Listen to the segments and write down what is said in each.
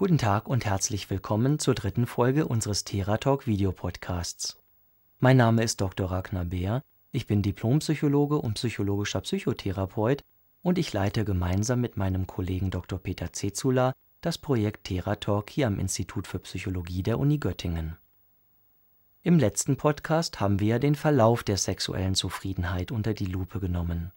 Guten Tag und herzlich willkommen zur dritten Folge unseres Theratalk Videopodcasts. Mein Name ist Dr. Ragnar Beer, ich bin Diplompsychologe und psychologischer Psychotherapeut und ich leite gemeinsam mit meinem Kollegen Dr. Peter Zezula das Projekt Theratalk hier am Institut für Psychologie der Uni Göttingen. Im letzten Podcast haben wir ja den Verlauf der sexuellen Zufriedenheit unter die Lupe genommen.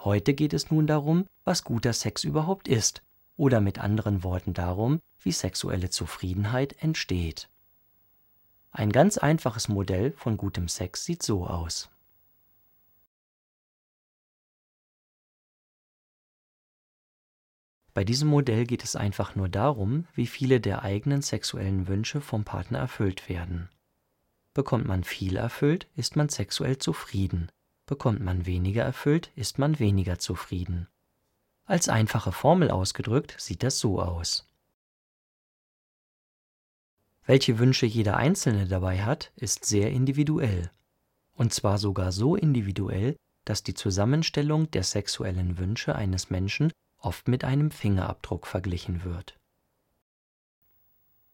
Heute geht es nun darum, was guter Sex überhaupt ist oder mit anderen Worten darum, wie sexuelle Zufriedenheit entsteht. Ein ganz einfaches Modell von gutem Sex sieht so aus. Bei diesem Modell geht es einfach nur darum, wie viele der eigenen sexuellen Wünsche vom Partner erfüllt werden. Bekommt man viel erfüllt, ist man sexuell zufrieden. Bekommt man weniger erfüllt, ist man weniger zufrieden. Als einfache Formel ausgedrückt sieht das so aus. Welche Wünsche jeder Einzelne dabei hat, ist sehr individuell. Und zwar sogar so individuell, dass die Zusammenstellung der sexuellen Wünsche eines Menschen oft mit einem Fingerabdruck verglichen wird.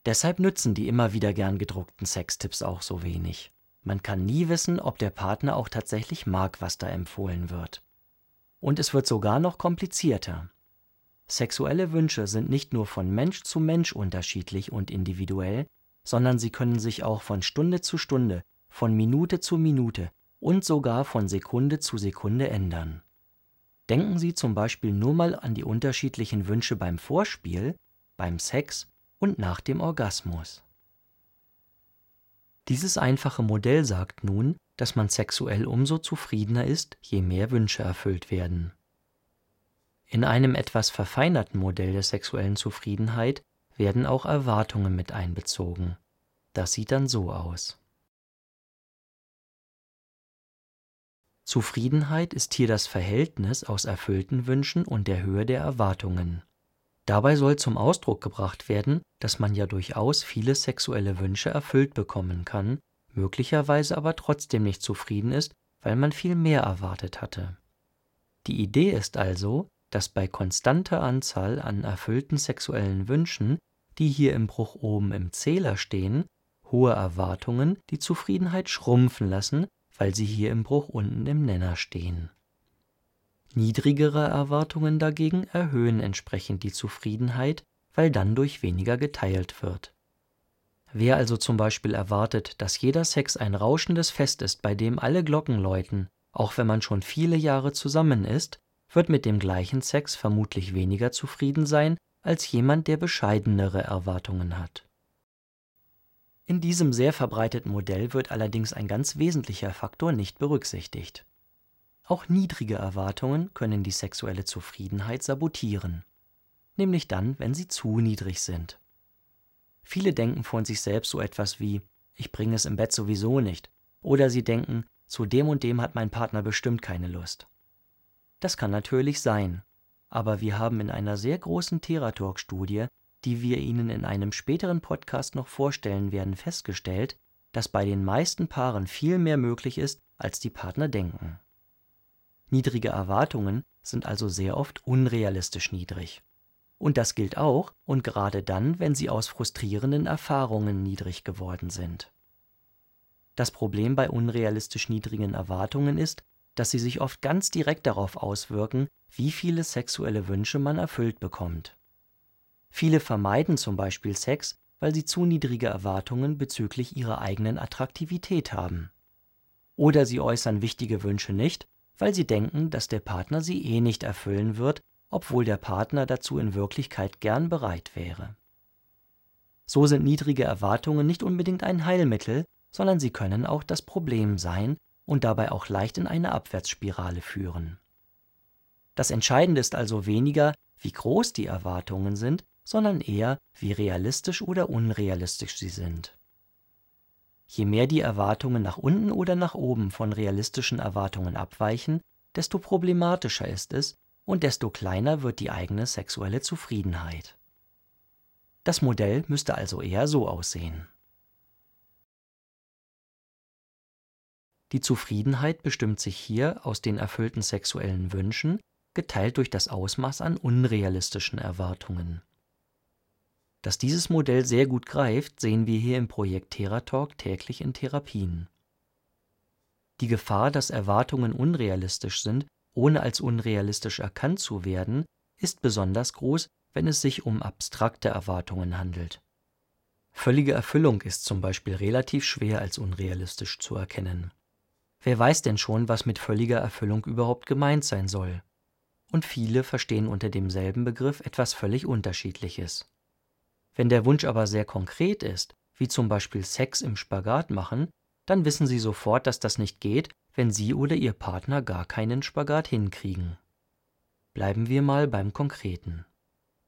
Deshalb nützen die immer wieder gern gedruckten Sextipps auch so wenig. Man kann nie wissen, ob der Partner auch tatsächlich mag, was da empfohlen wird. Und es wird sogar noch komplizierter. Sexuelle Wünsche sind nicht nur von Mensch zu Mensch unterschiedlich und individuell, sondern sie können sich auch von Stunde zu Stunde, von Minute zu Minute und sogar von Sekunde zu Sekunde ändern. Denken Sie zum Beispiel nur mal an die unterschiedlichen Wünsche beim Vorspiel, beim Sex und nach dem Orgasmus. Dieses einfache Modell sagt nun, dass man sexuell umso zufriedener ist, je mehr Wünsche erfüllt werden. In einem etwas verfeinerten Modell der sexuellen Zufriedenheit werden auch Erwartungen mit einbezogen. Das sieht dann so aus. Zufriedenheit ist hier das Verhältnis aus erfüllten Wünschen und der Höhe der Erwartungen. Dabei soll zum Ausdruck gebracht werden, dass man ja durchaus viele sexuelle Wünsche erfüllt bekommen kann möglicherweise aber trotzdem nicht zufrieden ist, weil man viel mehr erwartet hatte. Die Idee ist also, dass bei konstanter Anzahl an erfüllten sexuellen Wünschen, die hier im Bruch oben im Zähler stehen, hohe Erwartungen die Zufriedenheit schrumpfen lassen, weil sie hier im Bruch unten im Nenner stehen. Niedrigere Erwartungen dagegen erhöhen entsprechend die Zufriedenheit, weil dann durch weniger geteilt wird Wer also zum Beispiel erwartet, dass jeder Sex ein rauschendes Fest ist, bei dem alle Glocken läuten, auch wenn man schon viele Jahre zusammen ist, wird mit dem gleichen Sex vermutlich weniger zufrieden sein als jemand, der bescheidenere Erwartungen hat. In diesem sehr verbreiteten Modell wird allerdings ein ganz wesentlicher Faktor nicht berücksichtigt. Auch niedrige Erwartungen können die sexuelle Zufriedenheit sabotieren, nämlich dann, wenn sie zu niedrig sind. Viele denken von sich selbst so etwas wie ich bringe es im Bett sowieso nicht oder sie denken zu dem und dem hat mein Partner bestimmt keine Lust. Das kann natürlich sein, aber wir haben in einer sehr großen Theratalk-Studie, die wir Ihnen in einem späteren Podcast noch vorstellen werden, festgestellt, dass bei den meisten Paaren viel mehr möglich ist, als die Partner denken. Niedrige Erwartungen sind also sehr oft unrealistisch niedrig. Und das gilt auch und gerade dann, wenn sie aus frustrierenden Erfahrungen niedrig geworden sind. Das Problem bei unrealistisch niedrigen Erwartungen ist, dass sie sich oft ganz direkt darauf auswirken, wie viele sexuelle Wünsche man erfüllt bekommt. Viele vermeiden zum Beispiel Sex, weil sie zu niedrige Erwartungen bezüglich ihrer eigenen Attraktivität haben. Oder sie äußern wichtige Wünsche nicht, weil sie denken, dass der Partner sie eh nicht erfüllen wird obwohl der Partner dazu in Wirklichkeit gern bereit wäre. So sind niedrige Erwartungen nicht unbedingt ein Heilmittel, sondern sie können auch das Problem sein und dabei auch leicht in eine Abwärtsspirale führen. Das Entscheidende ist also weniger, wie groß die Erwartungen sind, sondern eher, wie realistisch oder unrealistisch sie sind. Je mehr die Erwartungen nach unten oder nach oben von realistischen Erwartungen abweichen, desto problematischer ist es, und desto kleiner wird die eigene sexuelle Zufriedenheit. Das Modell müsste also eher so aussehen. Die Zufriedenheit bestimmt sich hier aus den erfüllten sexuellen Wünschen, geteilt durch das Ausmaß an unrealistischen Erwartungen. Dass dieses Modell sehr gut greift, sehen wir hier im Projekt Theratalk täglich in Therapien. Die Gefahr, dass Erwartungen unrealistisch sind, ohne als unrealistisch erkannt zu werden, ist besonders groß, wenn es sich um abstrakte Erwartungen handelt. Völlige Erfüllung ist zum Beispiel relativ schwer als unrealistisch zu erkennen. Wer weiß denn schon, was mit völliger Erfüllung überhaupt gemeint sein soll? Und viele verstehen unter demselben Begriff etwas völlig Unterschiedliches. Wenn der Wunsch aber sehr konkret ist, wie zum Beispiel Sex im Spagat machen, dann wissen Sie sofort, dass das nicht geht, wenn Sie oder Ihr Partner gar keinen Spagat hinkriegen. Bleiben wir mal beim Konkreten.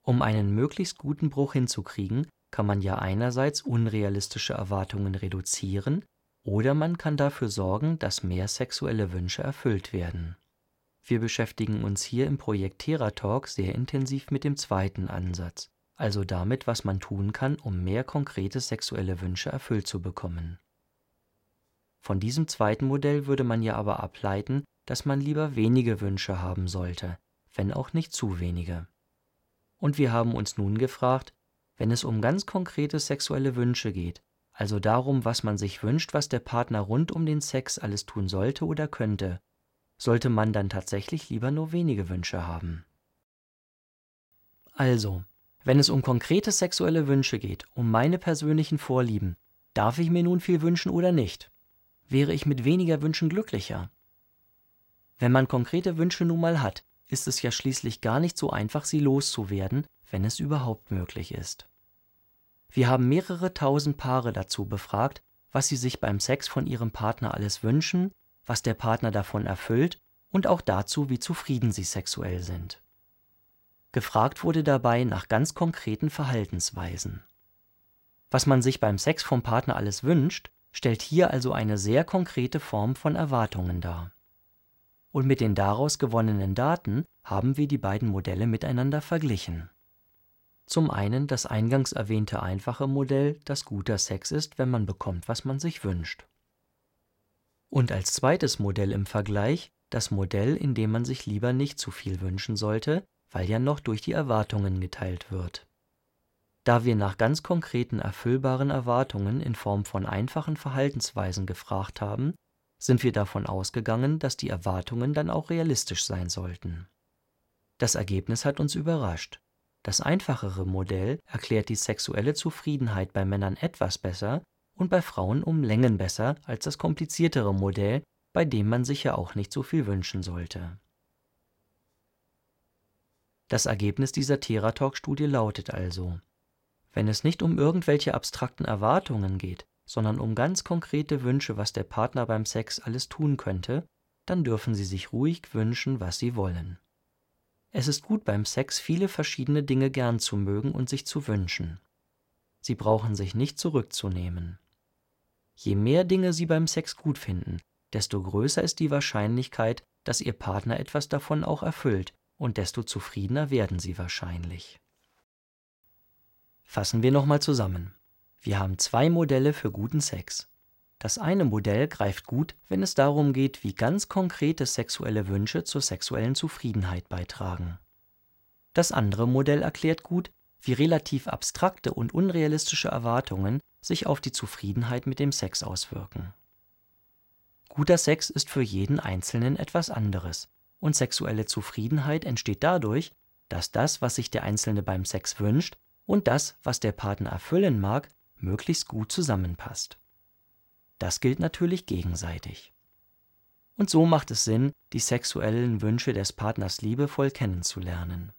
Um einen möglichst guten Bruch hinzukriegen, kann man ja einerseits unrealistische Erwartungen reduzieren oder man kann dafür sorgen, dass mehr sexuelle Wünsche erfüllt werden. Wir beschäftigen uns hier im Projekt TheraTalk sehr intensiv mit dem zweiten Ansatz, also damit, was man tun kann, um mehr konkrete sexuelle Wünsche erfüllt zu bekommen. Von diesem zweiten Modell würde man ja aber ableiten, dass man lieber wenige Wünsche haben sollte, wenn auch nicht zu wenige. Und wir haben uns nun gefragt, wenn es um ganz konkrete sexuelle Wünsche geht, also darum, was man sich wünscht, was der Partner rund um den Sex alles tun sollte oder könnte, sollte man dann tatsächlich lieber nur wenige Wünsche haben. Also, wenn es um konkrete sexuelle Wünsche geht, um meine persönlichen Vorlieben, darf ich mir nun viel wünschen oder nicht? wäre ich mit weniger Wünschen glücklicher. Wenn man konkrete Wünsche nun mal hat, ist es ja schließlich gar nicht so einfach, sie loszuwerden, wenn es überhaupt möglich ist. Wir haben mehrere tausend Paare dazu befragt, was sie sich beim Sex von ihrem Partner alles wünschen, was der Partner davon erfüllt und auch dazu, wie zufrieden sie sexuell sind. Gefragt wurde dabei nach ganz konkreten Verhaltensweisen. Was man sich beim Sex vom Partner alles wünscht, stellt hier also eine sehr konkrete Form von Erwartungen dar. Und mit den daraus gewonnenen Daten haben wir die beiden Modelle miteinander verglichen. Zum einen das eingangs erwähnte einfache Modell, dass guter Sex ist, wenn man bekommt, was man sich wünscht. Und als zweites Modell im Vergleich das Modell, in dem man sich lieber nicht zu viel wünschen sollte, weil ja noch durch die Erwartungen geteilt wird. Da wir nach ganz konkreten erfüllbaren Erwartungen in Form von einfachen Verhaltensweisen gefragt haben, sind wir davon ausgegangen, dass die Erwartungen dann auch realistisch sein sollten. Das Ergebnis hat uns überrascht. Das einfachere Modell erklärt die sexuelle Zufriedenheit bei Männern etwas besser und bei Frauen um Längen besser als das kompliziertere Modell, bei dem man sich ja auch nicht so viel wünschen sollte. Das Ergebnis dieser Theratalk-Studie lautet also wenn es nicht um irgendwelche abstrakten Erwartungen geht, sondern um ganz konkrete Wünsche, was der Partner beim Sex alles tun könnte, dann dürfen Sie sich ruhig wünschen, was Sie wollen. Es ist gut beim Sex viele verschiedene Dinge gern zu mögen und sich zu wünschen. Sie brauchen sich nicht zurückzunehmen. Je mehr Dinge Sie beim Sex gut finden, desto größer ist die Wahrscheinlichkeit, dass Ihr Partner etwas davon auch erfüllt, und desto zufriedener werden Sie wahrscheinlich. Fassen wir nochmal zusammen. Wir haben zwei Modelle für guten Sex. Das eine Modell greift gut, wenn es darum geht, wie ganz konkrete sexuelle Wünsche zur sexuellen Zufriedenheit beitragen. Das andere Modell erklärt gut, wie relativ abstrakte und unrealistische Erwartungen sich auf die Zufriedenheit mit dem Sex auswirken. Guter Sex ist für jeden Einzelnen etwas anderes, und sexuelle Zufriedenheit entsteht dadurch, dass das, was sich der Einzelne beim Sex wünscht, und das, was der Partner erfüllen mag, möglichst gut zusammenpasst. Das gilt natürlich gegenseitig. Und so macht es Sinn, die sexuellen Wünsche des Partners liebevoll kennenzulernen.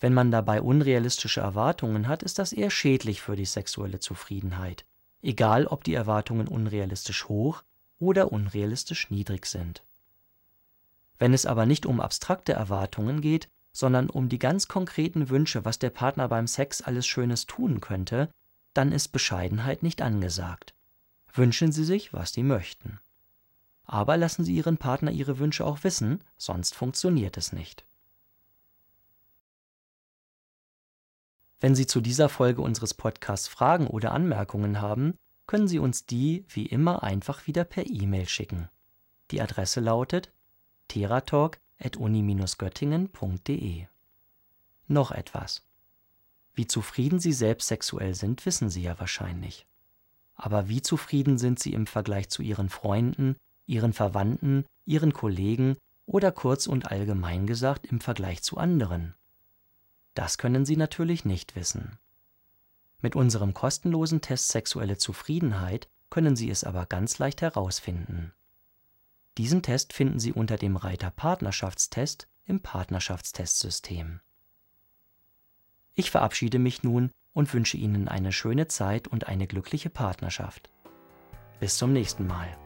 Wenn man dabei unrealistische Erwartungen hat, ist das eher schädlich für die sexuelle Zufriedenheit, egal ob die Erwartungen unrealistisch hoch oder unrealistisch niedrig sind. Wenn es aber nicht um abstrakte Erwartungen geht, sondern um die ganz konkreten Wünsche, was der Partner beim Sex alles Schönes tun könnte, dann ist Bescheidenheit nicht angesagt. Wünschen Sie sich, was Sie möchten. Aber lassen Sie Ihren Partner Ihre Wünsche auch wissen, sonst funktioniert es nicht. Wenn Sie zu dieser Folge unseres Podcasts Fragen oder Anmerkungen haben, können Sie uns die wie immer einfach wieder per E-Mail schicken. Die Adresse lautet teratalk uni-göttingen.de. Noch etwas. Wie zufrieden Sie selbst sexuell sind, wissen Sie ja wahrscheinlich. Aber wie zufrieden sind Sie im Vergleich zu Ihren Freunden, Ihren Verwandten, Ihren Kollegen oder kurz und allgemein gesagt im Vergleich zu anderen? Das können Sie natürlich nicht wissen. Mit unserem kostenlosen Test Sexuelle Zufriedenheit können Sie es aber ganz leicht herausfinden. Diesen Test finden Sie unter dem Reiter Partnerschaftstest im Partnerschaftstestsystem. Ich verabschiede mich nun und wünsche Ihnen eine schöne Zeit und eine glückliche Partnerschaft. Bis zum nächsten Mal.